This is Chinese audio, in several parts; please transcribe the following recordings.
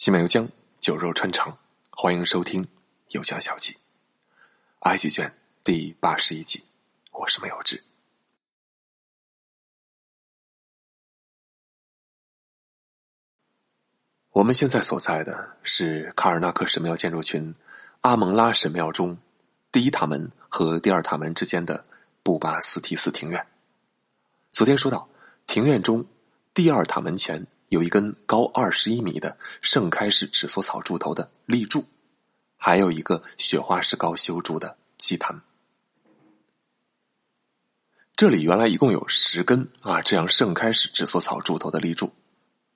西门游江，酒肉穿肠，欢迎收听《游江小记》埃及卷第八十一集。我是没有志。我们现在所在的是卡尔纳克神庙建筑群阿蒙拉神庙中第一塔门和第二塔门之间的布巴斯提斯庭院。昨天说到，庭院中第二塔门前。有一根高二十一米的盛开式纸梭草柱头的立柱，还有一个雪花石膏修筑的祭坛。这里原来一共有十根啊，这样盛开式纸梭草柱头的立柱，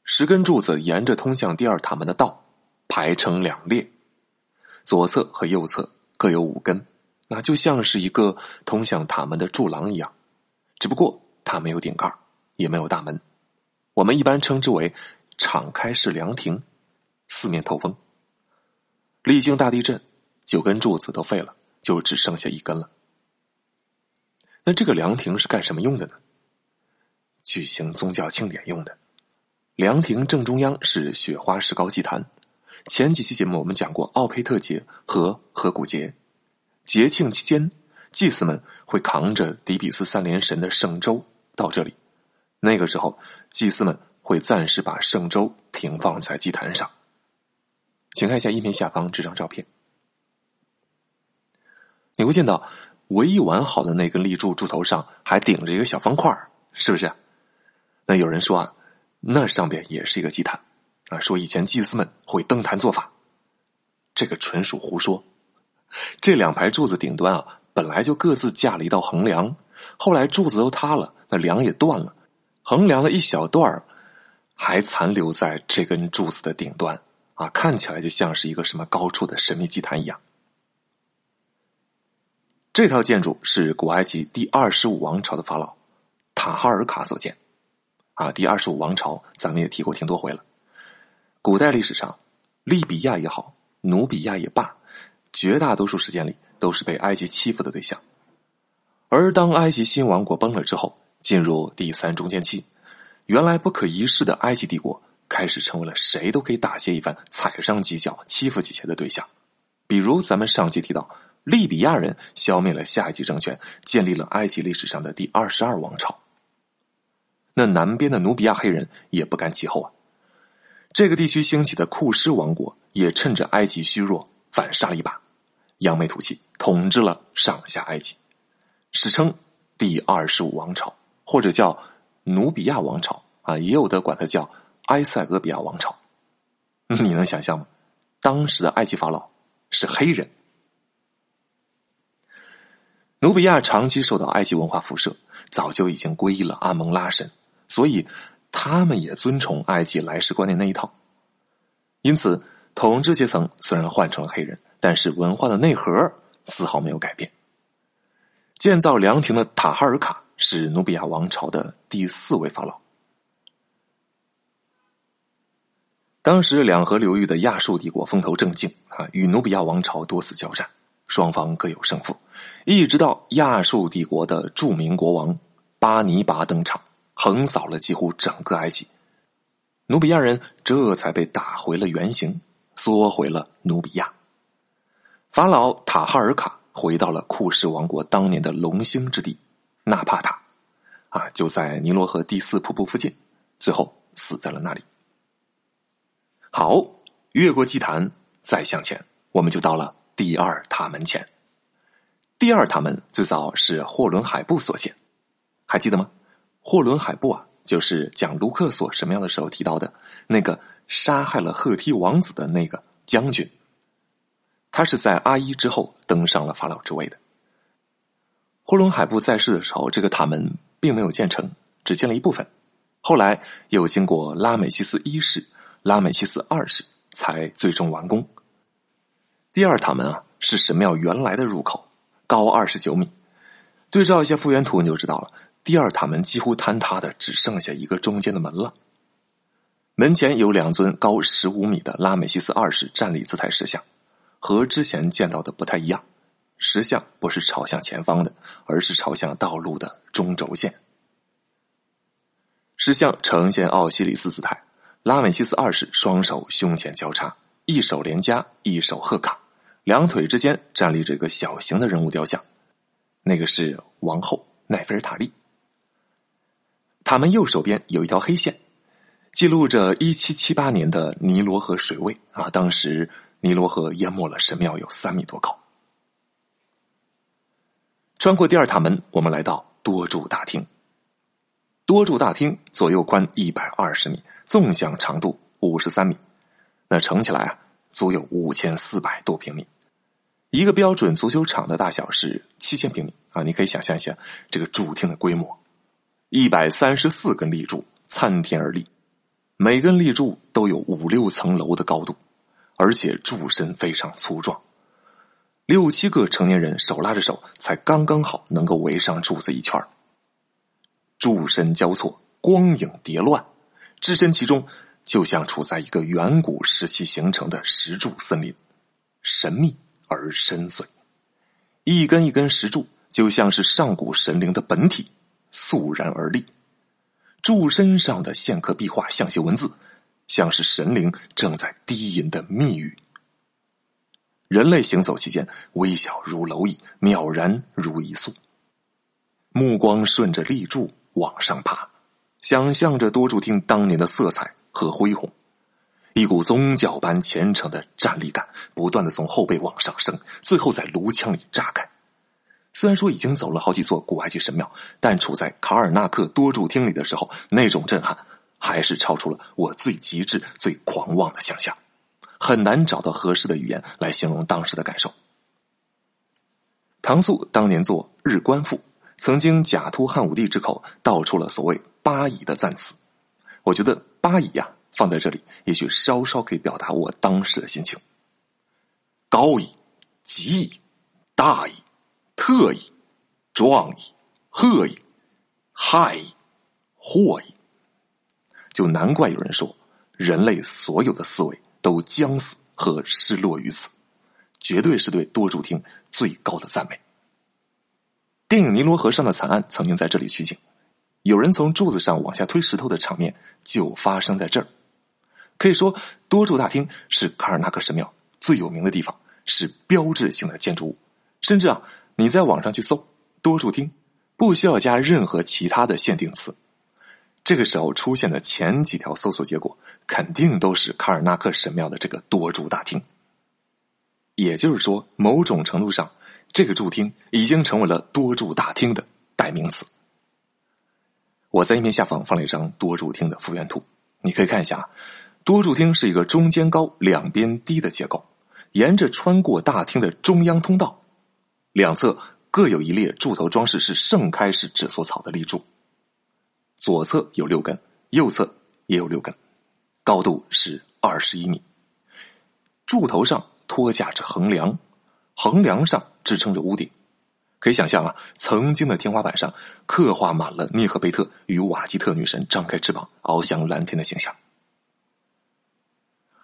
十根柱子沿着通向第二塔门的道排成两列，左侧和右侧各有五根，那就像是一个通向塔门的柱廊一样，只不过它没有顶盖，也没有大门。我们一般称之为敞开式凉亭，四面透风。历经大地震，九根柱子都废了，就只剩下一根了。那这个凉亭是干什么用的呢？举行宗教庆典用的。凉亭正中央是雪花石膏祭坛。前几期节目我们讲过奥佩特节和河谷节，节庆期间，祭司们会扛着底比斯三连神的圣舟到这里。那个时候，祭司们会暂时把圣舟停放在祭坛上。请看一下音频下方这张照片，你会见到唯一完好的那根立柱柱头上还顶着一个小方块，是不是？那有人说啊，那上边也是一个祭坛啊，说以前祭司们会登坛做法，这个纯属胡说。这两排柱子顶端啊，本来就各自架了一道横梁，后来柱子都塌了，那梁也断了。横梁的一小段儿还残留在这根柱子的顶端啊，看起来就像是一个什么高处的神秘祭坛一样。这套建筑是古埃及第二十五王朝的法老塔哈尔卡所建啊。第二十五王朝咱们也提过挺多回了。古代历史上，利比亚也好，努比亚也罢，绝大多数时间里都是被埃及欺负的对象。而当埃及新王国崩了之后，进入第三中间期，原来不可一世的埃及帝国开始成为了谁都可以打劫一番、踩上几脚、欺负几下的对象。比如咱们上集提到，利比亚人消灭了下一级政权，建立了埃及历史上的第二十二王朝。那南边的努比亚黑人也不甘其后啊，这个地区兴起的库什王国也趁着埃及虚弱反杀了一把，扬眉吐气，统治了上下埃及，史称第二十五王朝。或者叫努比亚王朝啊，也有的管它叫埃塞俄比亚王朝。你能想象吗？当时的埃及法老是黑人。努比亚长期受到埃及文化辐射，早就已经皈依了阿蒙拉神，所以他们也尊崇埃及来世观念那一套。因此，统治阶层虽然换成了黑人，但是文化的内核丝毫没有改变。建造凉亭的塔哈尔卡。是努比亚王朝的第四位法老。当时两河流域的亚述帝国风头正劲啊，与努比亚王朝多次交战，双方各有胜负，一直到亚述帝国的著名国王巴尼拔登场，横扫了几乎整个埃及，努比亚人这才被打回了原形，缩回了努比亚。法老塔哈尔卡回到了库什王国当年的龙兴之地。纳帕塔，啊，就在尼罗河第四瀑布附近，最后死在了那里。好，越过祭坛，再向前，我们就到了第二塔门前。第二塔门最早是霍伦海布所建，还记得吗？霍伦海布啊，就是讲卢克索神庙的时候提到的那个杀害了赫梯王子的那个将军。他是在阿伊之后登上了法老之位的。霍伦海布在世的时候，这个塔门并没有建成，只建了一部分。后来又经过拉美西斯一世、拉美西斯二世，才最终完工。第二塔门啊，是神庙原来的入口，高二十九米。对照一下复原图，你就知道了。第二塔门几乎坍塌的，只剩下一个中间的门了。门前有两尊高十五米的拉美西斯二世站立姿态石像，和之前见到的不太一样。石像不是朝向前方的，而是朝向道路的中轴线。石像呈现奥西里斯姿态，拉美西斯二世双手胸前交叉，一手连枷，一手贺卡，两腿之间站立着一个小型的人物雕像，那个是王后奈菲尔塔利。塔门右手边有一条黑线，记录着一七七八年的尼罗河水位啊，当时尼罗河淹没了神庙有三米多高。穿过第二塔门，我们来到多柱大厅。多柱大厅左右宽一百二十米，纵向长度五十三米，那乘起来啊，足有五千四百多平米。一个标准足球场的大小是七千平米啊！你可以想象一下这个主厅的规模：一百三十四根立柱参天而立，每根立柱都有五六层楼的高度，而且柱身非常粗壮，六七个成年人手拉着手，才刚刚好能够围上柱子一圈柱身交错，光影叠乱，置身其中，就像处在一个远古时期形成的石柱森林，神秘而深邃。一根一根石柱就像是上古神灵的本体，肃然而立。柱身上的线刻壁画像些文字，像是神灵正在低吟的密语。人类行走其间，微小如蝼蚁，渺然如一粟。目光顺着立柱。往上爬，想象着多柱厅当年的色彩和恢宏，一股宗教般虔诚的站立感不断的从后背往上升，最后在颅腔里炸开。虽然说已经走了好几座古埃及神庙，但处在卡尔纳克多柱厅里的时候，那种震撼还是超出了我最极致、最狂妄的想象，很难找到合适的语言来形容当时的感受。唐肃当年做《日观赋》。曾经假托汉武帝之口道出了所谓“八乙”的赞词，我觉得“八乙”呀放在这里，也许稍稍可以表达我当时的心情：高矣、极矣、大矣、特矣、壮矣、赫矣、害矣、祸矣。就难怪有人说，人类所有的思维都将死和失落于此，绝对是对多柱厅最高的赞美。电影《尼罗河上的惨案》曾经在这里取景，有人从柱子上往下推石头的场面就发生在这儿。可以说，多柱大厅是卡尔纳克神庙最有名的地方，是标志性的建筑物。甚至啊，你在网上去搜“多柱厅”，不需要加任何其他的限定词，这个时候出现的前几条搜索结果肯定都是卡尔纳克神庙的这个多柱大厅。也就是说，某种程度上。这个柱厅已经成为了多柱大厅的代名词。我在页面下方放了一张多柱厅的复原图，你可以看一下。多柱厅是一个中间高、两边低的结构，沿着穿过大厅的中央通道，两侧各有一列柱头装饰是盛开式纸梭草的立柱，左侧有六根，右侧也有六根，高度是二十一米。柱头上托架着横梁，横梁上。支撑着屋顶，可以想象啊，曾经的天花板上刻画满了涅赫贝特与瓦吉特女神张开翅膀翱翔蓝天的形象。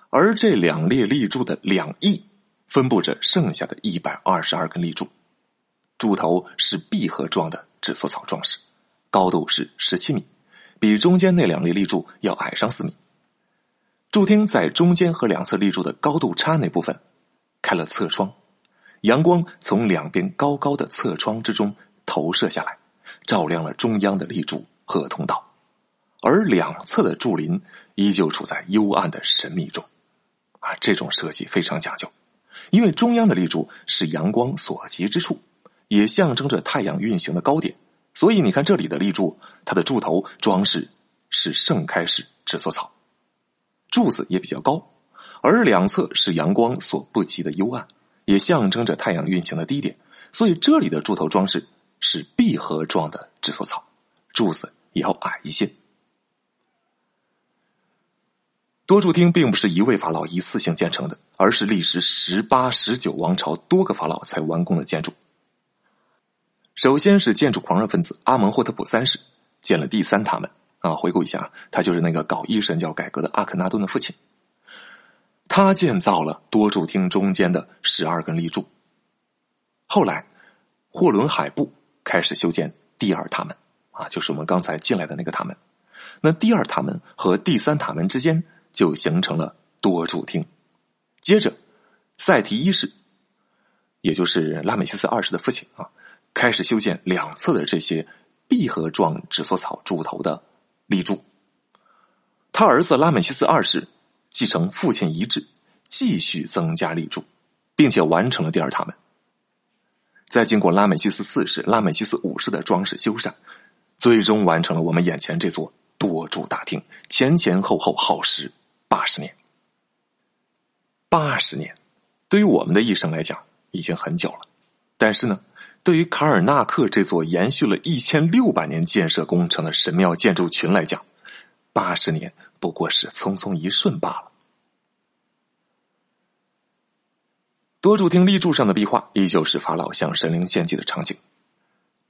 而这两列立柱的两翼分布着剩下的一百二十二根立柱，柱头是闭合状的纸梭草装饰，高度是十七米，比中间那两列立柱要矮上四米。柱厅在中间和两侧立柱的高度差那部分开了侧窗。阳光从两边高高的侧窗之中投射下来，照亮了中央的立柱和通道，而两侧的柱林依旧处在幽暗的神秘中。啊，这种设计非常讲究，因为中央的立柱是阳光所及之处，也象征着太阳运行的高点。所以你看这里的立柱，它的柱头装饰是盛开式纸梭草，柱子也比较高，而两侧是阳光所不及的幽暗。也象征着太阳运行的低点，所以这里的柱头装饰是闭合状的纸梭草，柱子也要矮一些。多柱厅并不是一位法老一次性建成的，而是历时十八、十九王朝多个法老才完工的建筑。首先是建筑狂热分子阿蒙霍特普三世建了第三塔门啊，回顾一下，他就是那个搞一神教改革的阿肯纳顿的父亲。他建造了多柱厅中间的十二根立柱。后来，霍伦海布开始修建第二塔门，啊，就是我们刚才进来的那个塔门。那第二塔门和第三塔门之间就形成了多柱厅。接着，塞提一世，也就是拉美西斯二世的父亲啊，开始修建两侧的这些闭合状纸索草柱头的立柱。他儿子拉美西斯二世继承父亲遗志，继续增加立柱，并且完成了第二塔门。再经过拉美西斯四世、拉美西斯五世的装饰修缮，最终完成了我们眼前这座多柱大厅。前前后后耗时八十年。八十年，对于我们的一生来讲已经很久了，但是呢，对于卡尔纳克这座延续了一千六百年建设工程的神庙建筑群来讲，八十年。不过是匆匆一瞬罢了。多柱厅立柱上的壁画依旧是法老向神灵献祭的场景。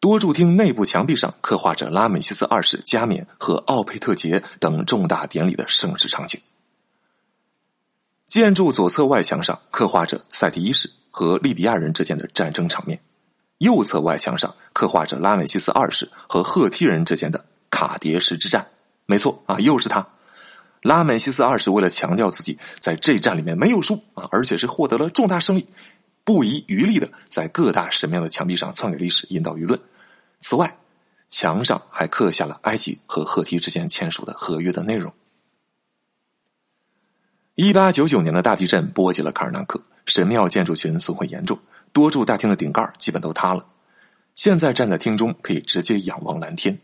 多柱厅内部墙壁上刻画着拉美西斯二世加冕和奥佩特节等重大典礼的盛世场景。建筑左侧外墙上刻画着赛提一世和利比亚人之间的战争场面，右侧外墙上刻画着拉美西斯二世和赫梯人之间的卡迭石之战。没错啊，又是他。拉美西斯二世为了强调自己在这战里面没有输啊，而且是获得了重大胜利，不遗余力的在各大神庙的墙壁上篡改历史，引导舆论。此外，墙上还刻下了埃及和赫梯之间签署的合约的内容。一八九九年的大地震波及了卡尔纳克，神庙建筑群损毁严重，多柱大厅的顶盖基本都塌了。现在站在厅中，可以直接仰望蓝天。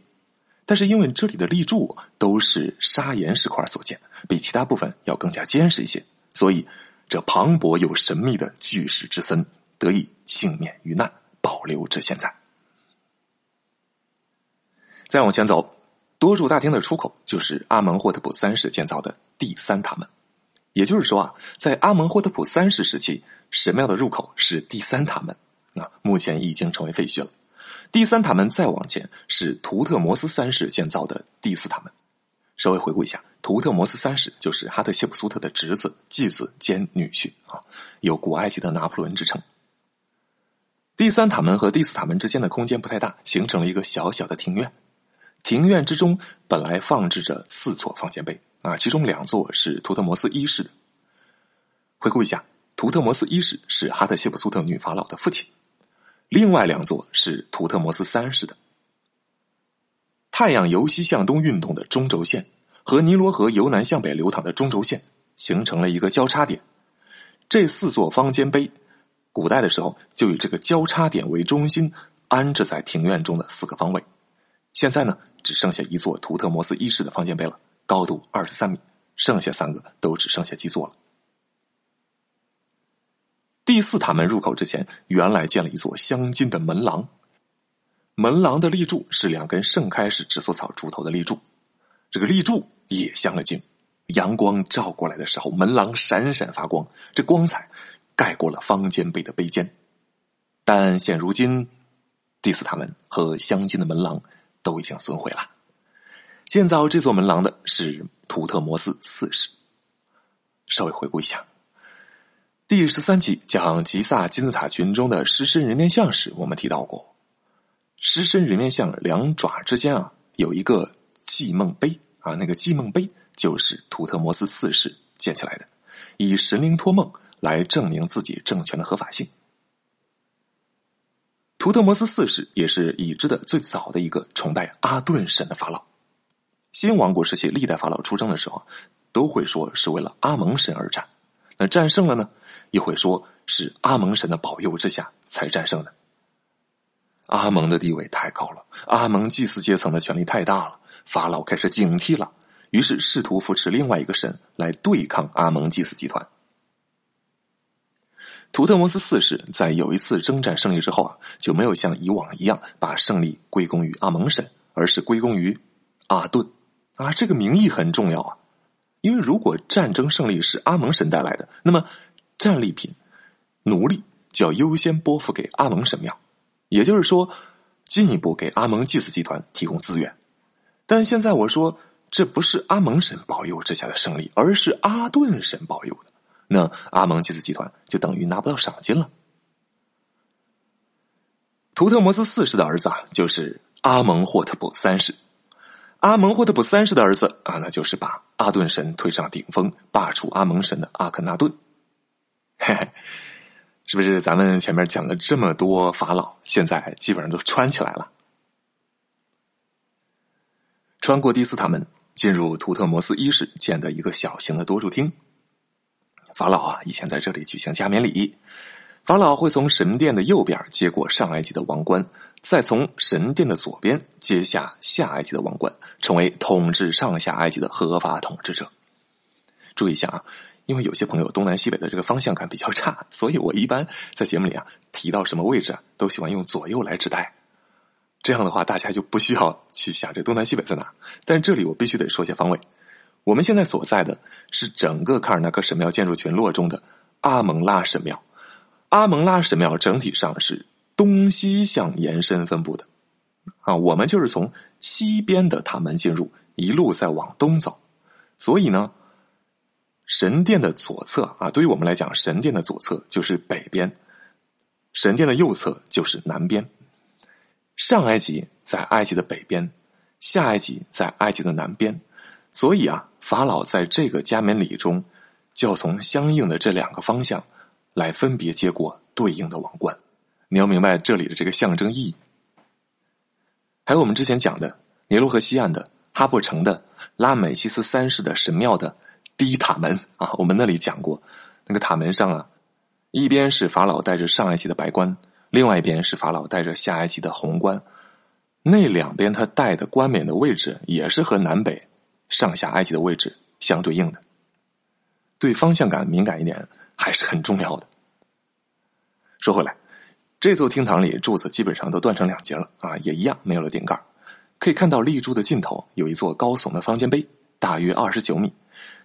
但是因为这里的立柱都是砂岩石块所建，比其他部分要更加坚实一些，所以这磅礴又神秘的巨石之森得以幸免于难，保留至现在。再往前走，多柱大厅的出口就是阿蒙霍特普三世建造的第三塔门，也就是说啊，在阿蒙霍特普三世时期，神庙的入口是第三塔门，啊，目前已经成为废墟了。第三塔门再往前是图特摩斯三世建造的第四塔门。稍微回顾一下，图特摩斯三世就是哈特谢普苏特的侄子、继子兼女婿啊，有古埃及的拿破仑之称。第三塔门和第四塔门之间的空间不太大，形成了一个小小的庭院。庭院之中本来放置着四座方尖碑啊，其中两座是图特摩斯一世的。回顾一下，图特摩斯一世是哈特谢普苏特女法老的父亲。另外两座是图特摩斯三世的。太阳由西向东运动的中轴线和尼罗河由南向北流淌的中轴线形成了一个交叉点。这四座方尖碑，古代的时候就以这个交叉点为中心安置在庭院中的四个方位。现在呢，只剩下一座图特摩斯一世的方尖碑了，高度二十三米，剩下三个都只剩下基座了。第四塔门入口之前，原来建了一座镶金的门廊。门廊的立柱是两根盛开式紫苏草柱头的立柱，这个立柱也镶了金。阳光照过来的时候，门廊闪闪发光，这光彩盖过了方尖碑的碑尖。但现如今，第四塔门和镶金的门廊都已经损毁了。建造这座门廊的是图特摩斯四世。稍微回顾一下。第十三集讲吉萨金字塔群中的狮身人面像时，我们提到过，狮身人面像两爪之间啊有一个祭梦碑啊，那个祭梦碑就是图特摩斯四世建起来的，以神灵托梦来证明自己政权的合法性。图特摩斯四世也是已知的最早的一个崇拜阿顿神的法老。新王国时期历代法老出征的时候，都会说是为了阿蒙神而战。那战胜了呢？又会说是阿蒙神的保佑之下才战胜的。阿蒙的地位太高了，阿蒙祭祀阶层的权力太大了，法老开始警惕了，于是试图扶持另外一个神来对抗阿蒙祭祀集团。图特摩斯四世在有一次征战胜利之后啊，就没有像以往一样把胜利归功于阿蒙神，而是归功于阿顿啊，这个名义很重要啊。因为如果战争胜利是阿蒙神带来的，那么战利品、奴隶就要优先拨付给阿蒙神庙，也就是说，进一步给阿蒙祭祀集团提供资源。但现在我说，这不是阿蒙神保佑之下的胜利，而是阿顿神保佑的，那阿蒙祭祀集团就等于拿不到赏金了。图特摩斯四世的儿子啊，就是阿蒙霍特普三世。阿蒙霍特普三世的儿子啊，那就是把阿顿神推上顶峰，罢黜阿蒙神的阿肯纳顿。嘿嘿，是不是？咱们前面讲了这么多法老，现在基本上都穿起来了。穿过第四塔门，进入图特摩斯一世建的一个小型的多柱厅。法老啊，以前在这里举行加冕礼。法老会从神殿的右边接过上埃及的王冠，再从神殿的左边接下下埃及的王冠，成为统治上下埃及的合法统治者。注意一下啊，因为有些朋友东南西北的这个方向感比较差，所以我一般在节目里啊提到什么位置啊，都喜欢用左右来指代。这样的话，大家就不需要去想这东南西北在哪。但这里我必须得说些方位。我们现在所在的是整个卡尔纳克神庙建筑群落中的阿蒙拉神庙。阿蒙拉神庙整体上是东西向延伸分布的，啊，我们就是从西边的塔门进入，一路再往东走，所以呢，神殿的左侧啊，对于我们来讲，神殿的左侧就是北边，神殿的右侧就是南边。上埃及在埃及的北边，下埃及在埃及的南边，所以啊，法老在这个加冕礼中，就要从相应的这两个方向。来分别接过对应的王冠，你要明白这里的这个象征意义。还有我们之前讲的尼罗河西岸的哈布城的拉美西斯三世的神庙的第一塔门啊，我们那里讲过，那个塔门上啊，一边是法老带着上埃及的白冠，另外一边是法老带着下埃及的红冠，那两边他戴的冠冕的位置也是和南北上下埃及的位置相对应的。对方向感敏感一点。还是很重要的。说回来，这座厅堂里柱子基本上都断成两截了啊，也一样没有了顶盖。可以看到立柱的尽头有一座高耸的方尖碑，大约二十九米，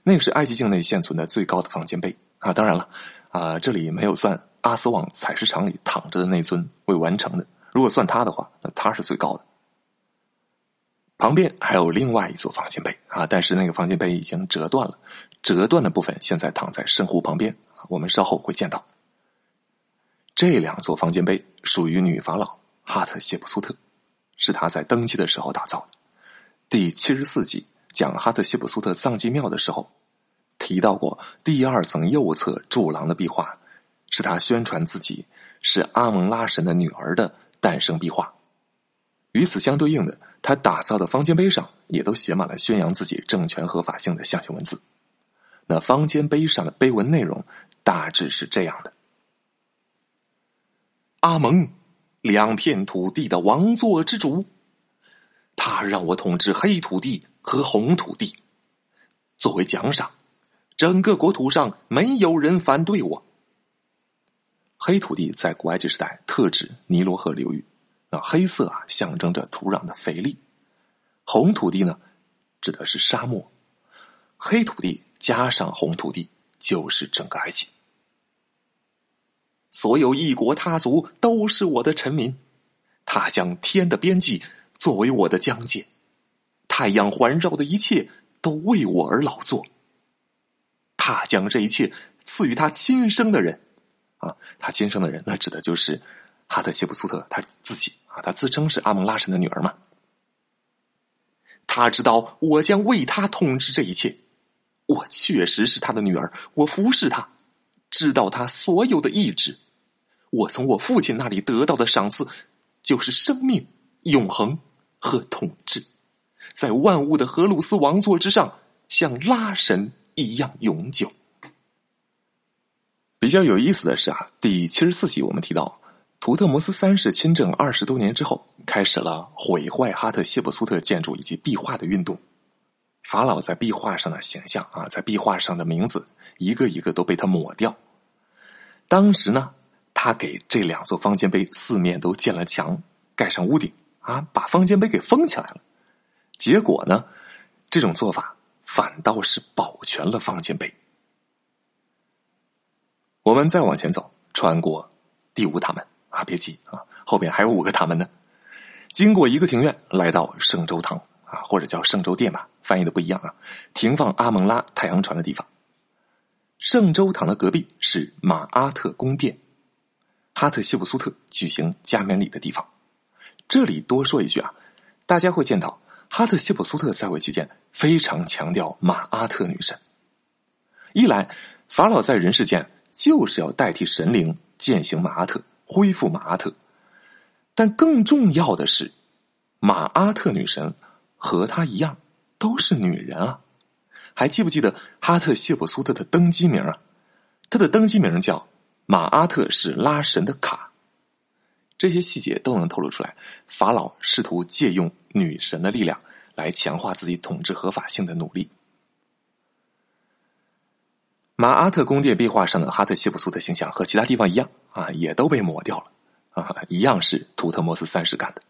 那个是埃及境内现存的最高的方尖碑啊。当然了啊，这里没有算阿斯旺采石场里躺着的那尊未完成的，如果算他的话，那他是最高的。旁边还有另外一座方尖碑啊，但是那个方尖碑已经折断了，折断的部分现在躺在圣湖旁边。我们稍后会见到这两座方尖碑，属于女法老哈特谢普苏特，是他在登基的时候打造的。第七十四集讲哈特谢普苏特藏祭庙的时候，提到过第二层右侧柱廊的壁画，是他宣传自己是阿蒙拉神的女儿的诞生壁画。与此相对应的，他打造的方尖碑上也都写满了宣扬自己政权合法性的象形文字。那方尖碑上的碑文内容。大致是这样的：阿蒙，两片土地的王座之主，他让我统治黑土地和红土地。作为奖赏，整个国土上没有人反对我。黑土地在古埃及时代特指尼罗河流域，那黑色啊象征着土壤的肥力；红土地呢，指的是沙漠。黑土地加上红土地。就是整个埃及，所有异国他族都是我的臣民。他将天的边际作为我的疆界，太阳环绕的一切都为我而劳作。他将这一切赐予他亲生的人，啊，他亲生的人，那指的就是哈特谢普苏特他自己啊，他自称是阿蒙拉神的女儿嘛。他知道我将为他统治这一切。我确实是他的女儿，我服侍他，知道他所有的意志。我从我父亲那里得到的赏赐，就是生命、永恒和统治，在万物的荷鲁斯王座之上，像拉神一样永久。比较有意思的是啊，第七十四集我们提到，图特摩斯三世亲政二十多年之后，开始了毁坏哈特谢普苏特建筑以及壁画的运动。法老在壁画上的形象啊，在壁画上的名字，一个一个都被他抹掉。当时呢，他给这两座方尖碑四面都建了墙，盖上屋顶啊，把方尖碑给封起来了。结果呢，这种做法反倒是保全了方尖碑。我们再往前走，穿过第五塔门啊，别急啊，后边还有五个塔门呢。经过一个庭院，来到圣周堂。啊，或者叫圣周殿吧，翻译的不一样啊。停放阿蒙拉太阳船的地方，圣周堂的隔壁是马阿特宫殿，哈特西普苏特举行加冕礼的地方。这里多说一句啊，大家会见到哈特谢普苏特在位期间非常强调马阿特女神。一来，法老在人世间就是要代替神灵践行马阿特，恢复马阿特；但更重要的是，马阿特女神和她一样都是女人啊！还记不记得哈特谢普苏特的登基名啊？他的登基名叫马阿特是拉神的卡。这些细节都能透露出来，法老试图借用女神的力量来强化自己统治合法性的努力。马阿特宫殿壁画上的哈特谢普苏特形象和其他地方一样啊，也都被抹掉了啊，一样是图特摩斯三世干的。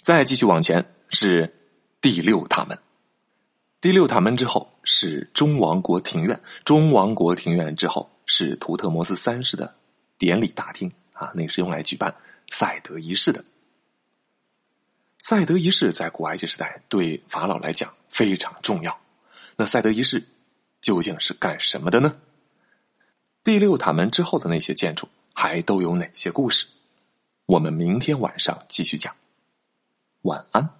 再继续往前是第六塔门，第六塔门之后是中王国庭院，中王国庭院之后是图特摩斯三世的典礼大厅啊，那是用来举办赛德仪式的。赛德仪式在古埃及时代对法老来讲非常重要，那赛德仪式。究竟是干什么的呢？第六塔门之后的那些建筑还都有哪些故事？我们明天晚上继续讲。晚安。